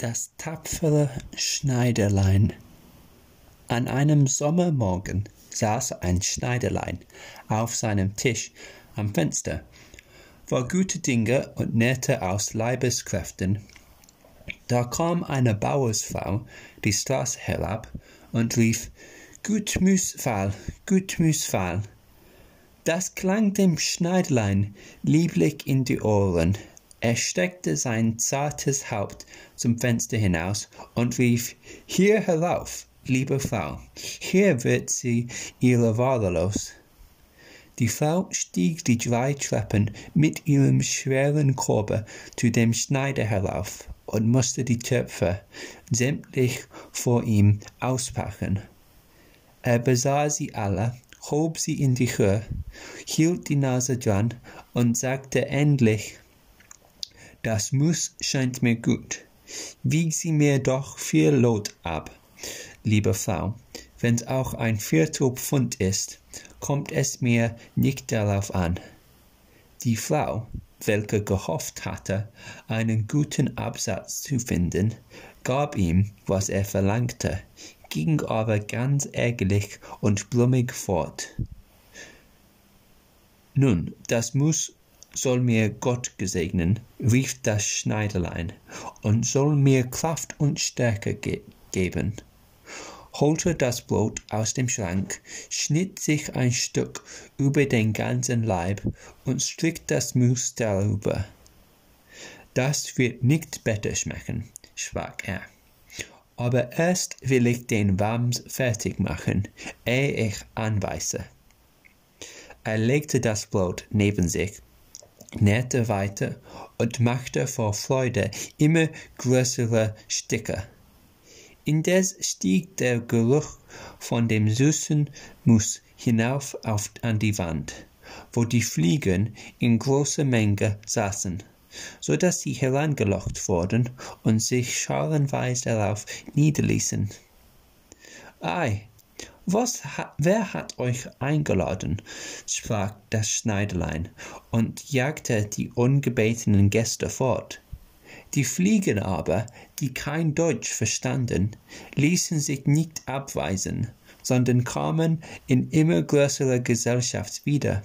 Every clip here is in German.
Das tapfere Schneiderlein. An einem Sommermorgen saß ein Schneiderlein auf seinem Tisch am Fenster, war gute Dinge und nährte aus Leibeskräften. Da kam eine Bauersfrau die Straße herab und rief, Gut Müsfall, gut Müsfall. Das klang dem Schneiderlein lieblich in die Ohren. Er steckte sein zartes Haupt zum Fenster hinaus und rief, Hier herauf, liebe Frau, hier wird sie ihre Ware los. Die Frau stieg die drei Treppen mit ihrem schweren Korbe zu dem Schneider herauf und musste die Töpfe sämtlich vor ihm auspacken. Er besah sie alle, hob sie in die Höhe, hielt die Nase dran und sagte endlich, das Mus scheint mir gut. Wieg sie mir doch vier Lot ab, liebe Frau. Wenn's auch ein Viertel Pfund ist, kommt es mir nicht darauf an. Die Frau, welche gehofft hatte, einen guten Absatz zu finden, gab ihm, was er verlangte, ging aber ganz ärgerlich und blummig fort. Nun, das muss soll mir Gott gesegnen, rief das Schneiderlein, und soll mir Kraft und Stärke ge geben. Holte das Brot aus dem Schrank, schnitt sich ein Stück über den ganzen Leib und strich das Mus darüber. Das wird nicht besser schmecken, sprach er. Aber erst will ich den Wams fertig machen, ehe ich anweise. Er legte das Brot neben sich nähte weiter und machte vor Freude immer größere Stücke. Indes stieg der Geruch von dem süßen Mus hinauf auf, an die Wand, wo die Fliegen in großer Menge saßen, so dass sie herangelockt wurden und sich scharenweise darauf niederließen. Ei, was, wer hat euch eingeladen? sprach das Schneiderlein und jagte die ungebetenen Gäste fort. Die Fliegen aber, die kein Deutsch verstanden, ließen sich nicht abweisen, sondern kamen in immer größerer Gesellschaft wieder.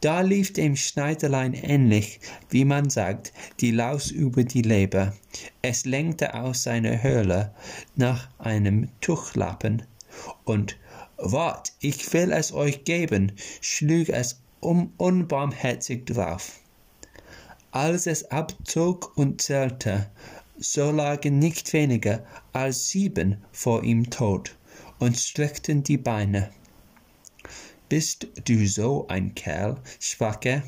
Da lief dem Schneiderlein ähnlich, wie man sagt, die Laus über die Leber. Es lenkte aus seiner Höhle nach einem Tuchlappen und Wart, ich will es euch geben, schlug es um unbarmherzig drauf. Als es abzog und zählte, so lagen nicht weniger als sieben vor ihm tot und streckten die Beine. Bist du so ein Kerl? sprach er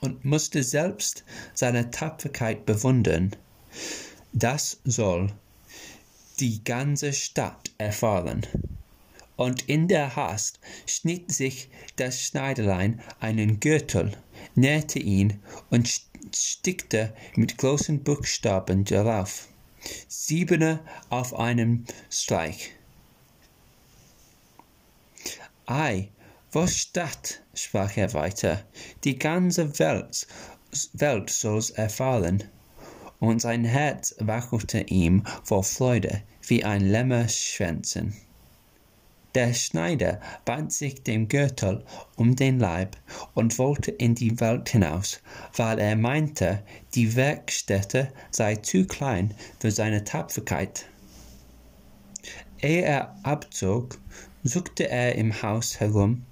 und musste selbst seine Tapferkeit bewundern. Das soll die ganze Stadt erfahren. Und in der Hast schnitt sich das Schneiderlein einen Gürtel, nähte ihn und stickte mit großen Buchstaben darauf. Siebene auf einem Streich. Ei, was Stadt, sprach er weiter, die ganze Welt, Welt soll's erfahren und sein Herz wackelte ihm vor Freude wie ein Lämmerschwänzen. Der Schneider band sich den Gürtel um den Leib und wollte in die Welt hinaus, weil er meinte, die Werkstätte sei zu klein für seine Tapferkeit. Ehe er abzog, suchte er im Haus herum,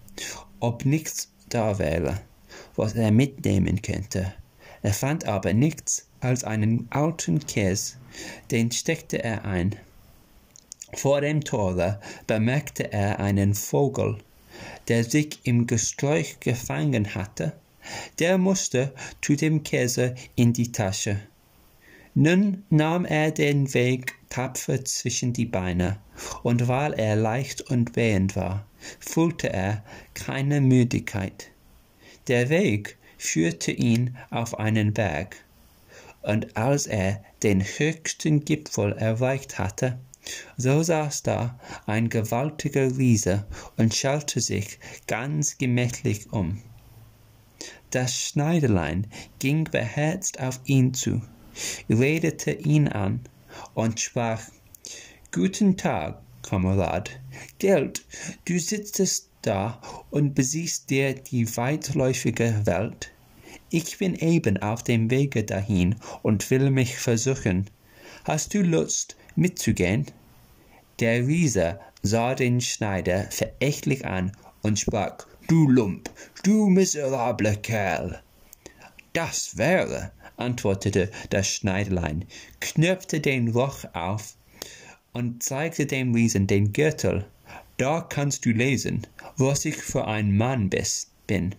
ob nichts da wäre, was er mitnehmen könnte. Er fand aber nichts als einen alten Käse, den steckte er ein. Vor dem Tore bemerkte er einen Vogel, der sich im Gesträuch gefangen hatte, der musste zu dem Käse in die Tasche. Nun nahm er den Weg tapfer zwischen die Beine, und weil er leicht und wehend war, fühlte er keine Müdigkeit. Der Weg führte ihn auf einen Berg, und als er den höchsten Gipfel erreicht hatte, so saß da ein gewaltiger Riese und schaute sich ganz gemächlich um. Das Schneiderlein ging beherzt auf ihn zu, redete ihn an und sprach, Guten Tag, Kamerad. Geld, du sitzest da und besiehst dir die weitläufige Welt. Ich bin eben auf dem Wege dahin und will mich versuchen. Hast du Lust, mitzugehen? Der Riese sah den Schneider verächtlich an und sprach, Du Lump, du miserabler Kerl. Das wäre, antwortete das Schneiderlein, knöpfte den Rock auf und zeigte dem Riesen den Gürtel. Da kannst du lesen, was ich für ein Mann bin.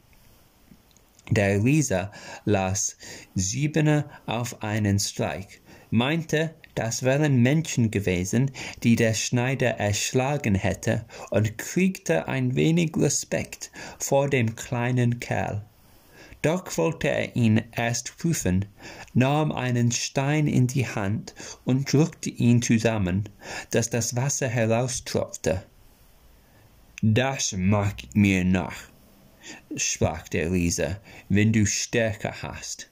Der Riese las Siebene auf einen Streich, meinte, das wären Menschen gewesen, die der Schneider erschlagen hätte, und kriegte ein wenig Respekt vor dem kleinen Kerl. Doch wollte er ihn erst prüfen, nahm einen Stein in die Hand und drückte ihn zusammen, dass das Wasser heraustropfte. Das mag mir nach, sprach der Riese, wenn du Stärke hast.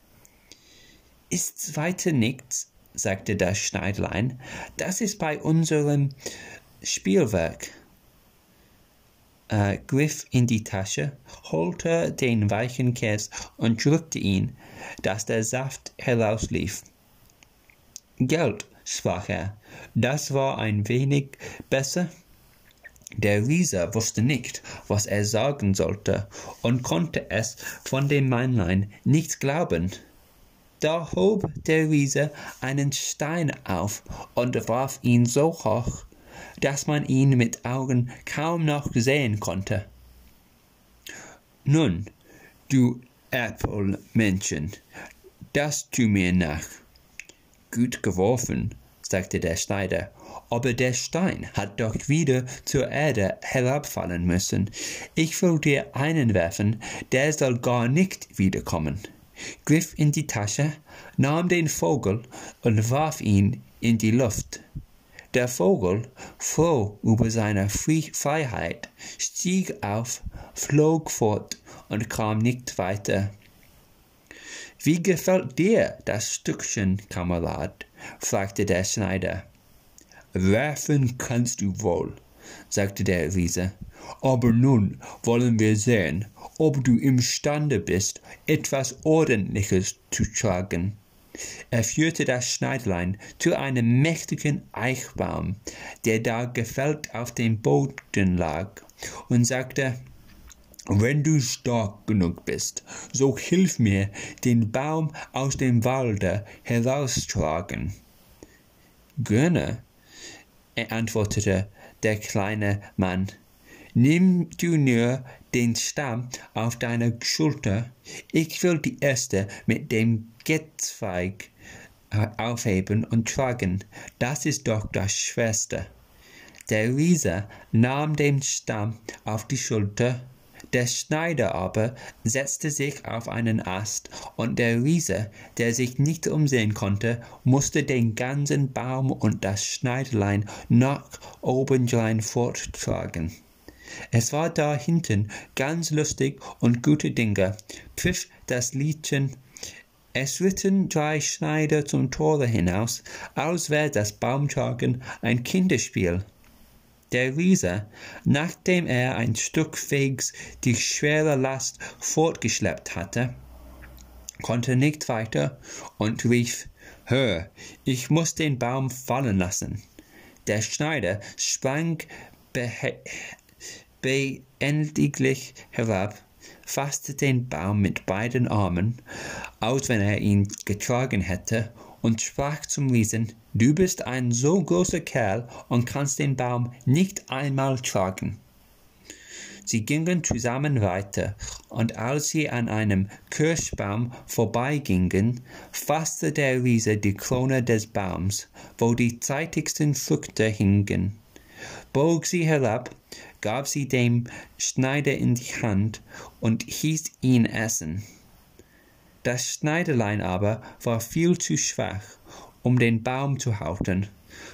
Ist's weiter nichts? sagte das Schneidlein. Das ist bei unserem Spielwerk. Äh, griff in die Tasche, holte den weichen Käse und drückte ihn, dass der Saft herauslief. Geld, sprach er, das war ein wenig besser. Der Riese wusste nicht, was er sagen sollte, und konnte es von dem Männlein nicht glauben. Da hob der Riese einen Stein auf und warf ihn so hoch, dass man ihn mit Augen kaum noch sehen konnte. Nun, du Äpfelmännchen, das tu mir nach. Gut geworfen, sagte der Schneider aber der Stein hat doch wieder zur Erde herabfallen müssen. Ich will dir einen werfen, der soll gar nicht wiederkommen. Griff in die Tasche, nahm den Vogel und warf ihn in die Luft. Der Vogel, froh über seine Freiheit, stieg auf, flog fort und kam nicht weiter. Wie gefällt dir das Stückchen, Kamerad? Fragte der Schneider. Werfen kannst du wohl, sagte der Riese, aber nun wollen wir sehen, ob du imstande bist, etwas Ordentliches zu tragen. Er führte das Schneidlein zu einem mächtigen Eichbaum, der da gefällt auf dem Boden lag, und sagte, wenn du stark genug bist, so hilf mir, den Baum aus dem Walde heraustragen. Gerne, antwortete der kleine Mann. Nimm du nur den Stamm auf deine Schulter. Ich will die erste mit dem Gezweig äh, aufheben und tragen. Das ist doch das Schwerste. Der Riese nahm den Stamm auf die Schulter der Schneider aber setzte sich auf einen Ast, und der Riese, der sich nicht umsehen konnte, musste den ganzen Baum und das Schneiderlein nach obendrein forttragen. Es war da hinten ganz lustig und gute Dinge, pfiff das Liedchen es ritten drei Schneider zum Tore hinaus, als wäre das Baumtragen ein Kinderspiel. Der Riese, nachdem er ein Stück Wegs die schwere Last fortgeschleppt hatte, konnte nicht weiter und rief, Hör, ich muss den Baum fallen lassen. Der Schneider sprang beendiglich herab, fasste den Baum mit beiden Armen, als wenn er ihn getragen hätte, und sprach zum Riesen, Du bist ein so großer Kerl und kannst den Baum nicht einmal tragen. Sie gingen zusammen weiter, und als sie an einem Kirschbaum vorbeigingen, fasste der Riese die Krone des Baums, wo die zeitigsten Früchte hingen, bog sie herab, gab sie dem Schneider in die Hand und hieß ihn essen. Das Schneiderlein aber war viel zu schwach, um den Baum zu halten,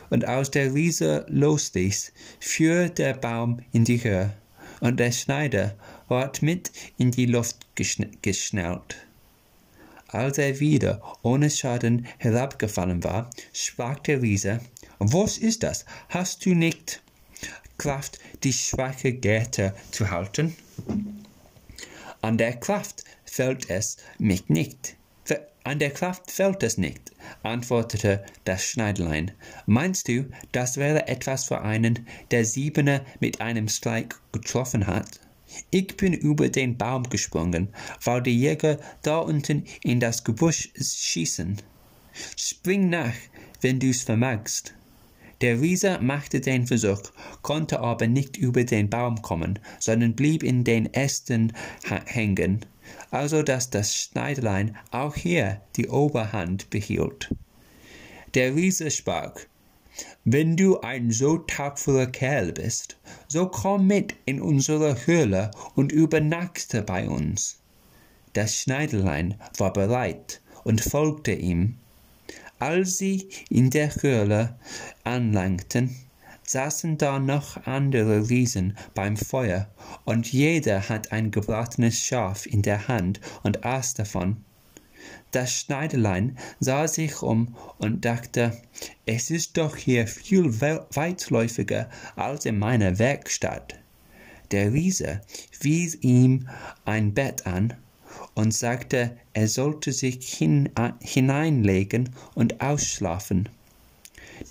und als der Riese losließ, fuhr der Baum in die Höhe, und der Schneider ward mit in die Luft geschnellt. Als er wieder ohne Schaden herabgefallen war, sprach der Riese, Was ist das? Hast du nicht Kraft, die schwache Gärte zu halten? An der Kraft fällt es mich nicht. An der Kraft fällt es nicht, antwortete das Schneiderlein. Meinst du, das wäre etwas für einen, der Siebene mit einem Streich getroffen hat? Ich bin über den Baum gesprungen, weil die Jäger da unten in das Gebüsch schießen. Spring nach, wenn du's vermagst. Der Riese machte den Versuch, konnte aber nicht über den Baum kommen, sondern blieb in den Ästen hängen also dass das Schneiderlein auch hier die Oberhand behielt. Der Riese sprach, wenn du ein so tapferer Kerl bist, so komm mit in unsere Höhle und übernachte bei uns. Das Schneiderlein war bereit und folgte ihm. Als sie in der Höhle anlangten, saßen da noch andere Riesen beim Feuer, und jeder hat ein gebratenes Schaf in der Hand und aß davon. Das Schneiderlein sah sich um und dachte, es ist doch hier viel weitläufiger als in meiner Werkstatt. Der Riese wies ihm ein Bett an und sagte, er sollte sich hin, hineinlegen und ausschlafen.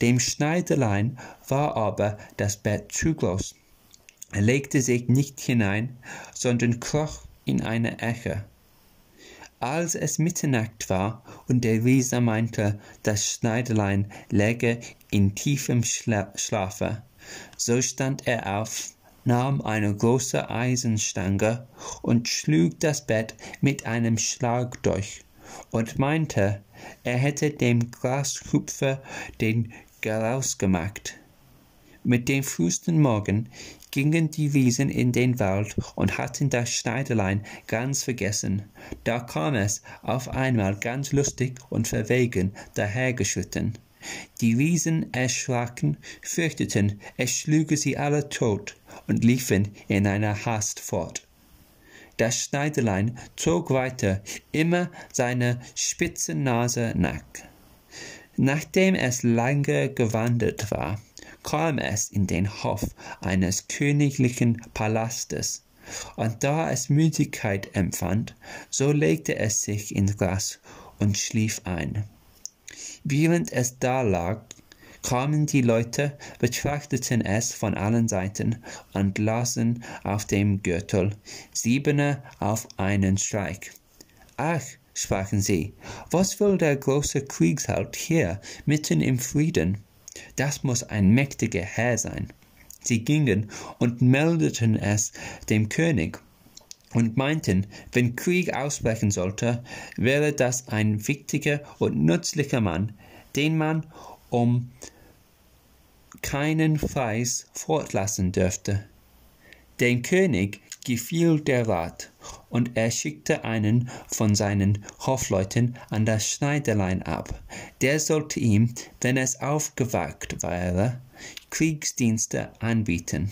Dem Schneiderlein war aber das Bett zu groß. Er legte sich nicht hinein, sondern kroch in eine Ecke. Als es Mitternacht war und der Riese meinte, das Schneiderlein läge in tiefem Schla Schlafe, so stand er auf, nahm eine große Eisenstange und schlug das Bett mit einem Schlag durch und meinte, er hätte dem Glashüpfer den Garaus gemacht. Mit dem frühesten Morgen gingen die Wiesen in den Wald und hatten das Schneiderlein ganz vergessen. Da kam es auf einmal ganz lustig und verwegen dahergeschritten. Die Wiesen erschraken, fürchteten, es schlüge sie alle tot und liefen in einer Hast fort. Das Schneiderlein zog weiter, immer seine spitze Nase nach. Nachdem es lange gewandert war, kam es in den Hof eines königlichen Palastes, und da es Müdigkeit empfand, so legte es sich ins Gras und schlief ein. Während es da lag, kamen die Leute, betrachteten es von allen Seiten und lasen auf dem Gürtel Siebene auf einen Streich. Ach, sprachen sie, was will der große Kriegsheld hier mitten im Frieden? Das muss ein mächtiger Herr sein. Sie gingen und meldeten es dem König und meinten, wenn Krieg ausbrechen sollte, wäre das ein wichtiger und nützlicher Mann, den man um keinen Preis fortlassen dürfte. Dem König gefiel der Rat, und er schickte einen von seinen Hofleuten an das Schneiderlein ab. Der sollte ihm, wenn es aufgewagt wäre, Kriegsdienste anbieten.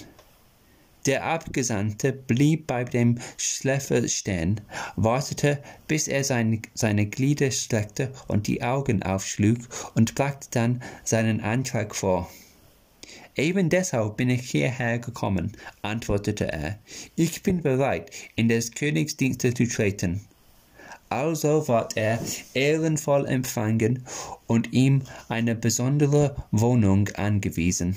Der Abgesandte blieb bei dem Schläfer stehen, wartete, bis er sein, seine Glieder streckte und die Augen aufschlug und brachte dann seinen Antrag vor. Eben deshalb bin ich hierher gekommen, antwortete er. Ich bin bereit, in des Königs Dienste zu treten. Also ward er ehrenvoll empfangen und ihm eine besondere Wohnung angewiesen.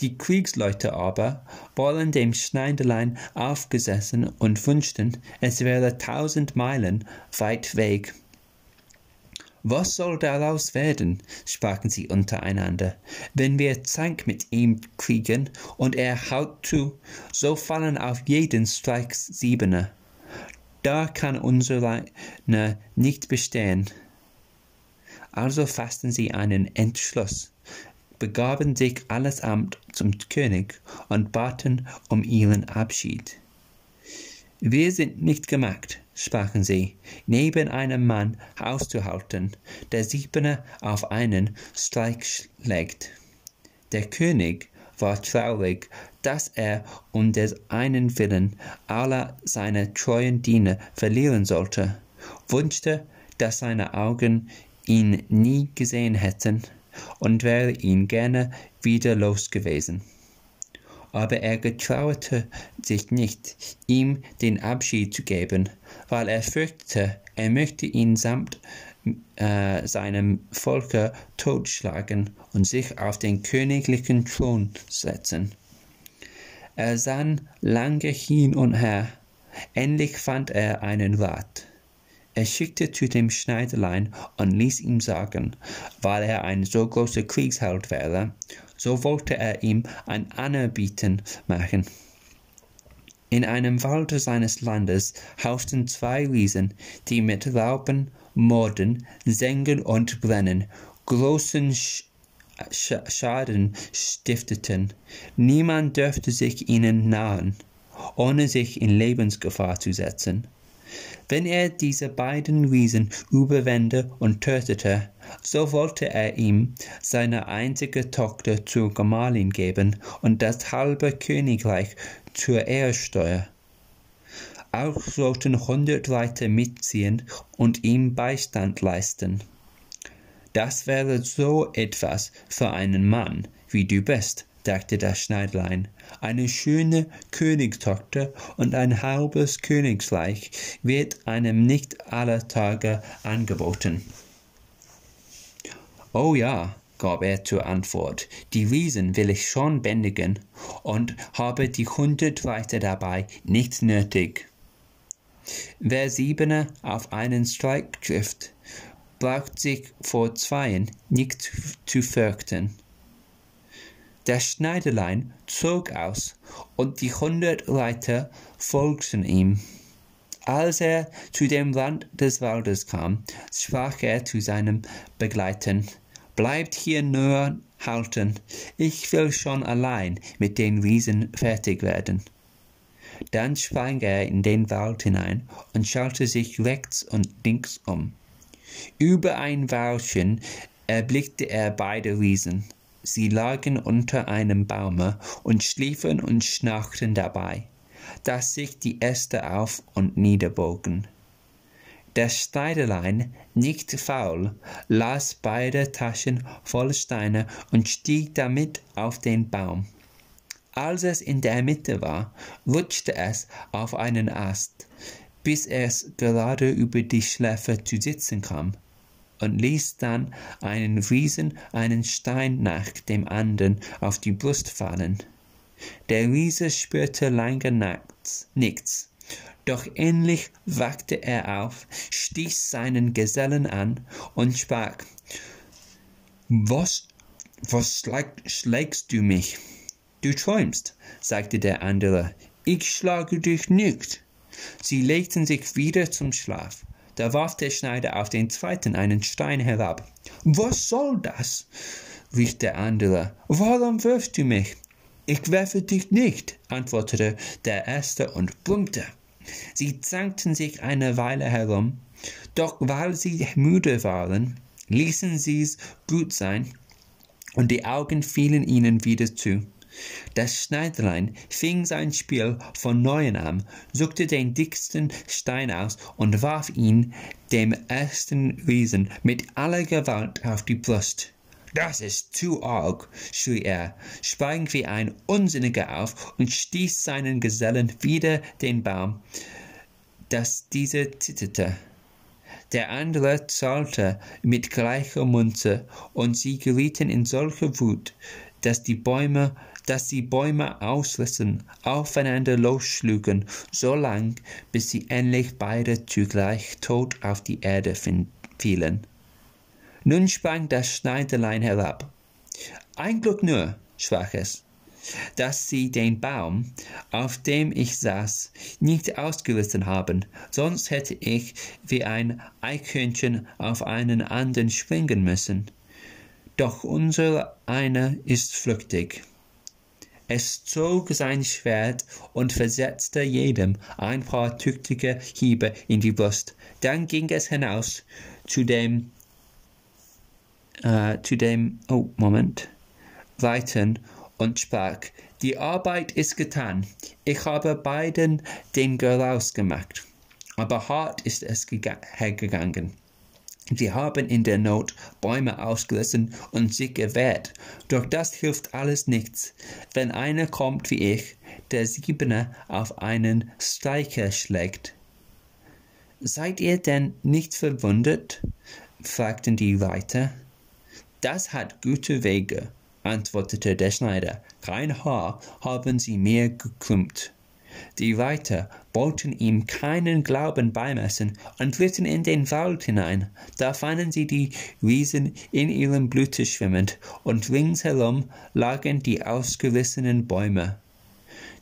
Die Kriegsleute aber wollen dem Schneiderlein aufgesessen und wünschten, es wäre tausend Meilen weit weg was soll daraus werden? sprachen sie untereinander. Wenn wir Zank mit ihm kriegen und er haut zu, so fallen auf jeden Streich Siebene. Da kann unsere nicht bestehen. Also fassten sie einen Entschluss, begaben sich allesamt zum König und baten um ihren Abschied. Wir sind nicht gemacht, sprachen sie, neben einem Mann auszuhalten, der Siebene auf einen Streich schlägt. Der König war traurig, dass er um des einen Willen aller seine treuen Diener verlieren sollte, wünschte, dass seine Augen ihn nie gesehen hätten und wäre ihn gerne wieder los gewesen. Aber er getraute sich nicht, ihm den Abschied zu geben, weil er fürchtete, er möchte ihn samt äh, seinem Volke totschlagen und sich auf den königlichen Thron setzen. Er sann lange hin und her, endlich fand er einen Rat. Er schickte zu dem Schneiderlein und ließ ihm sagen, weil er ein so großer Kriegsheld wäre, so wollte er ihm ein Anerbieten machen. In einem Walde seines Landes hausten zwei Riesen, die mit Rauben, Morden, Sengen und Brennen großen Sch Sch Schaden stifteten. Niemand dürfte sich ihnen nahen, ohne sich in Lebensgefahr zu setzen. Wenn er diese beiden Riesen überwände und tötete, so wollte er ihm seine einzige Tochter zur Gemahlin geben und das halbe Königreich zur Ehrsteuer. Auch sollten hundert Leute mitziehen und ihm Beistand leisten. Das wäre so etwas für einen Mann, wie du bist, dachte das Schneidlein. Eine schöne Königstochter und ein halbes Königsreich wird einem nicht aller Tage angeboten. Oh ja, gab er zur Antwort, die Riesen will ich schon bändigen und habe die hundert Reiter dabei nicht nötig. Wer Siebener auf einen Streik trifft, braucht sich vor Zweien nicht zu fürchten. Der Schneiderlein zog aus, und die hundert Reiter folgten ihm. Als er zu dem Rand des Waldes kam, sprach er zu seinem Begleiter, Bleibt hier nur halten, ich will schon allein mit den Riesen fertig werden. Dann sprang er in den Wald hinein und schaute sich rechts und links um. Über ein Weilchen erblickte er beide Riesen. Sie lagen unter einem Baume und schliefen und schnarchten dabei, dass sich die Äste auf und niederbogen. Der Schneiderlein, nicht faul, las beide Taschen voll Steine und stieg damit auf den Baum. Als es in der Mitte war, rutschte es auf einen Ast, bis es gerade über die Schläfe zu sitzen kam und ließ dann einen Riesen einen Stein nach dem anderen auf die Brust fallen. Der Riese spürte lange nichts, doch endlich wachte er auf, stieß seinen Gesellen an und sprach, Was, was schlägst du mich? Du träumst, sagte der andere, ich schlage dich nicht. Sie legten sich wieder zum Schlaf. Da warf der Schneider auf den zweiten einen Stein herab. Was soll das? rief der andere. Warum wirfst du mich? Ich werfe dich nicht, antwortete der erste und brummte. Sie zankten sich eine Weile herum, doch weil sie müde waren, ließen sie's gut sein, und die Augen fielen ihnen wieder zu. Das Schneiderlein fing sein Spiel von neuem an, suchte den dicksten Stein aus und warf ihn dem ersten Riesen mit aller Gewalt auf die Brust. Das ist zu arg, schrie er, sprang wie ein Unsinniger auf und stieß seinen Gesellen wieder den Baum, dass dieser zitterte. Der andere zahlte mit gleicher Munze, und sie gerieten in solche Wut, dass die Bäume dass die Bäume ausrissen, aufeinander losschlugen, so lang, bis sie endlich beide zugleich tot auf die Erde fielen. Nun sprang das Schneiderlein herab. Ein Glück nur, sprach es, dass sie den Baum, auf dem ich saß, nicht ausgerissen haben, sonst hätte ich wie ein Eichhörnchen auf einen anderen springen müssen. Doch unser einer ist flüchtig. Es zog sein Schwert und versetzte jedem ein paar tüchtige Hiebe in die Brust. Dann ging es hinaus zu dem, äh, zu dem, oh, Moment, Weiten und sprach, die Arbeit ist getan. Ich habe beiden den Garaus gemacht. aber hart ist es hergegangen. Sie haben in der Not Bäume ausgerissen und sich gewehrt, doch das hilft alles nichts, wenn einer kommt wie ich, der Siebene auf einen Streicher schlägt. Seid ihr denn nicht verwundert? fragten die Reiter. Das hat gute Wege, antwortete der Schneider. Kein Haar haben sie mir gekrümmt. Die Reiter wollten ihm keinen Glauben beimessen und ritten in den Wald hinein. Da fanden sie die Wiesen in ihrem Blute schwimmend, und ringsherum lagen die ausgerissenen Bäume.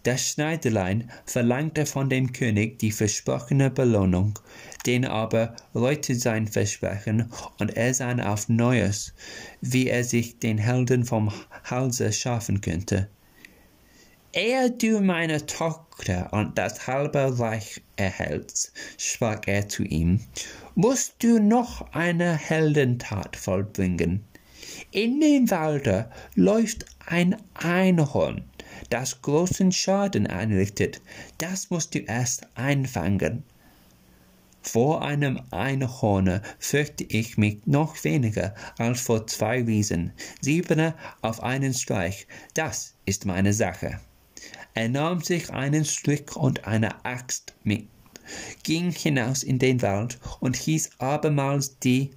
Das Schneiderlein verlangte von dem König die versprochene Belohnung, den aber reute sein Versprechen, und er sann auf Neues, wie er sich den Helden vom Halse schaffen könnte. Ehe du meine Tochter und das halbe Reich erhältst, sprach er zu ihm, musst du noch eine Heldentat vollbringen. In dem Walde läuft ein Einhorn, das großen Schaden anrichtet. Das musst du erst einfangen. Vor einem Einhorne fürchte ich mich noch weniger als vor zwei Riesen. Siebene auf einen Streich, das ist meine Sache. Er nahm sich einen Strick und eine Axt mit, ging hinaus in den Wald und hieß abermals die,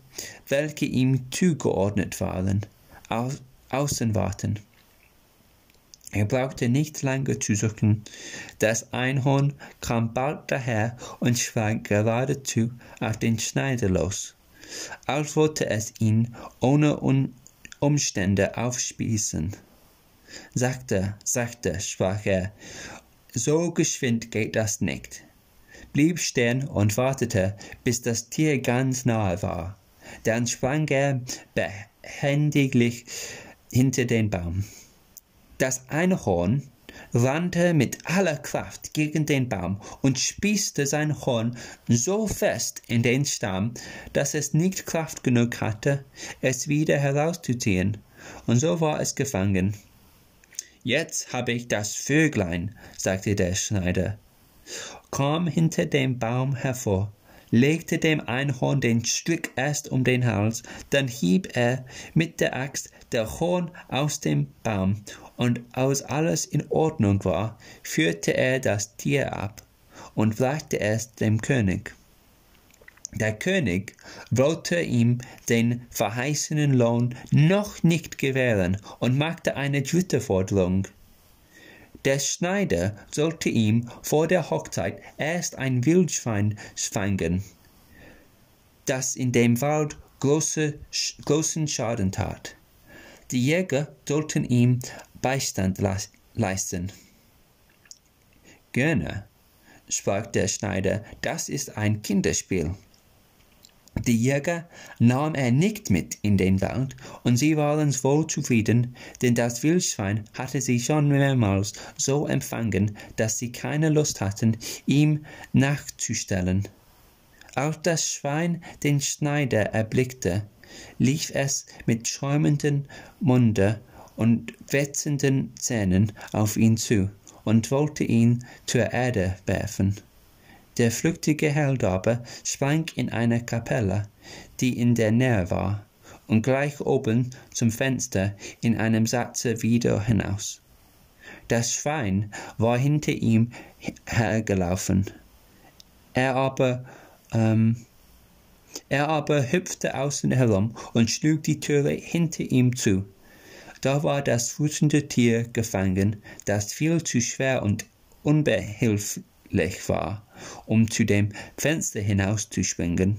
welche ihm zugeordnet waren, au außen warten. Er brauchte nicht lange zu suchen. Das Einhorn kam bald daher und sprang geradezu auf den Schneider los, als wollte es ihn ohne Umstände aufspießen. Sachte, sachte, sprach er, so geschwind geht das nicht, blieb stehen und wartete, bis das Tier ganz nahe war. Dann sprang er behendiglich hinter den Baum. Das Einhorn rannte mit aller Kraft gegen den Baum und spießte sein Horn so fest in den Stamm, dass es nicht Kraft genug hatte, es wieder herauszuziehen, und so war es gefangen. Jetzt habe ich das Vöglein, sagte der Schneider, kam hinter dem Baum hervor, legte dem Einhorn den Strick erst um den Hals, dann hieb er mit der Axt der Horn aus dem Baum, und als alles in Ordnung war, führte er das Tier ab und brachte es dem König. Der König wollte ihm den verheißenen Lohn noch nicht gewähren und machte eine dritte Forderung. Der Schneider sollte ihm vor der Hochzeit erst ein Wildschwein fangen, das in dem Wald große, großen Schaden tat. Die Jäger sollten ihm Beistand leisten. Gerne, sprach der Schneider, das ist ein Kinderspiel. Die Jäger nahm er nicht mit in den Wald, und sie waren wohl zufrieden, denn das Wildschwein hatte sie schon mehrmals so empfangen, dass sie keine Lust hatten, ihm nachzustellen. Als das Schwein den Schneider erblickte, lief es mit schäumendem Munde und wetzenden Zähnen auf ihn zu und wollte ihn zur Erde werfen. Der flüchtige Held aber sprang in eine Kapelle, die in der Nähe war, und gleich oben zum Fenster in einem Satze wieder hinaus. Das Schwein war hinter ihm hergelaufen. Er aber, ähm, er aber hüpfte außen herum und schlug die Türe hinter ihm zu. Da war das fußende Tier gefangen, das viel zu schwer und unbehilflich war, um zu dem Fenster hinauszuspringen.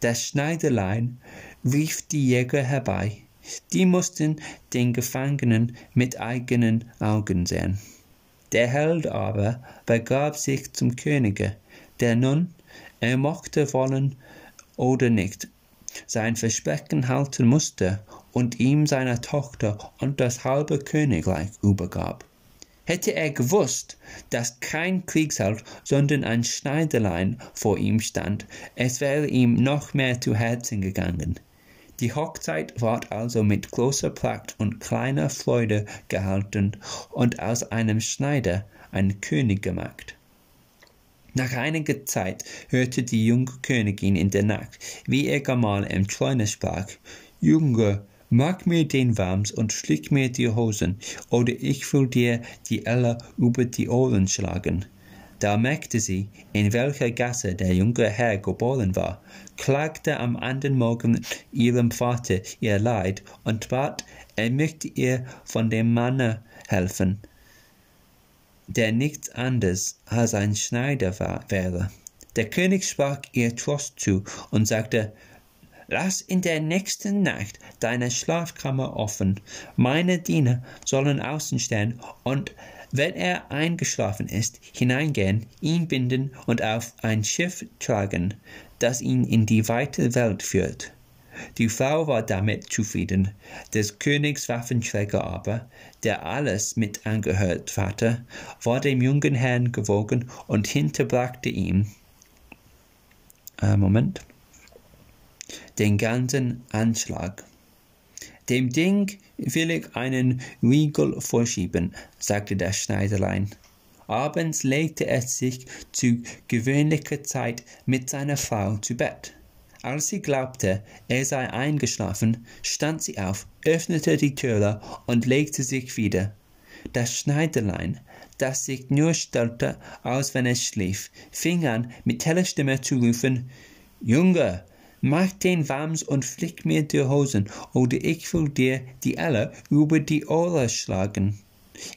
Das Schneiderlein rief die Jäger herbei. Die mussten den Gefangenen mit eigenen Augen sehen. Der Held aber begab sich zum Könige, der nun, er mochte wollen oder nicht, sein Versprechen halten musste und ihm seine Tochter und das halbe Königreich übergab. Hätte er gewusst, dass kein Kriegsheld, sondern ein Schneiderlein vor ihm stand, es wäre ihm noch mehr zu Herzen gegangen. Die Hochzeit ward also mit großer Pracht und kleiner Freude gehalten und aus einem Schneider ein König gemacht. Nach einiger Zeit hörte die junge Königin in der Nacht, wie ihr Gemahl im Träume sprach, Junge, mach mir den Wams und flick mir die Hosen, oder ich will dir die Elle über die Ohren schlagen. Da merkte sie, in welcher Gasse der junge Herr geboren war, klagte am anderen Morgen ihrem Vater ihr Leid und bat, er möchte ihr von dem Manne helfen, der nichts anderes als ein Schneider war, wäre. Der König sprach ihr Trost zu und sagte, Lass in der nächsten Nacht deine Schlafkammer offen. Meine Diener sollen außen stehen und wenn er eingeschlafen ist, hineingehen, ihn binden und auf ein Schiff tragen, das ihn in die weite Welt führt. Die Frau war damit zufrieden. Des Königs Waffenträger aber, der alles mit angehört hatte, war dem jungen Herrn gewogen und hinterbrachte ihm, äh, Moment, den ganzen Anschlag. Dem Ding will ich einen Riegel vorschieben, sagte das Schneiderlein. Abends legte er sich zu gewöhnlicher Zeit mit seiner Frau zu Bett. Als sie glaubte, er sei eingeschlafen, stand sie auf, öffnete die Türe und legte sich wieder. Das Schneiderlein, das sich nur stellte, aus wenn es schlief, fing an, mit heller Stimme zu rufen, Junge, Mach den Wams und flick mir die Hosen, oder ich will dir die Elle über die Ohren schlagen.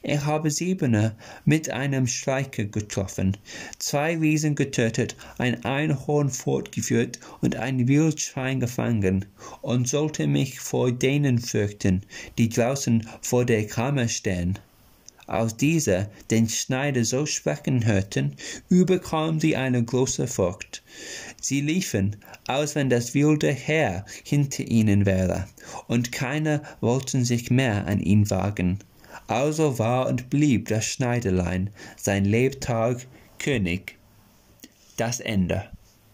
Er habe Siebene mit einem Streicher getroffen, zwei Riesen getötet, ein Einhorn fortgeführt und ein Wildschwein gefangen, und sollte mich vor denen fürchten, die draußen vor der Kammer stehen. Als diese den Schneider so sprechen hörten, überkam sie eine große Furcht. Sie liefen, als wenn das wilde Heer hinter ihnen wäre, und keiner wollten sich mehr an ihn wagen. Also war und blieb das Schneiderlein sein Lebtag König. Das Ende.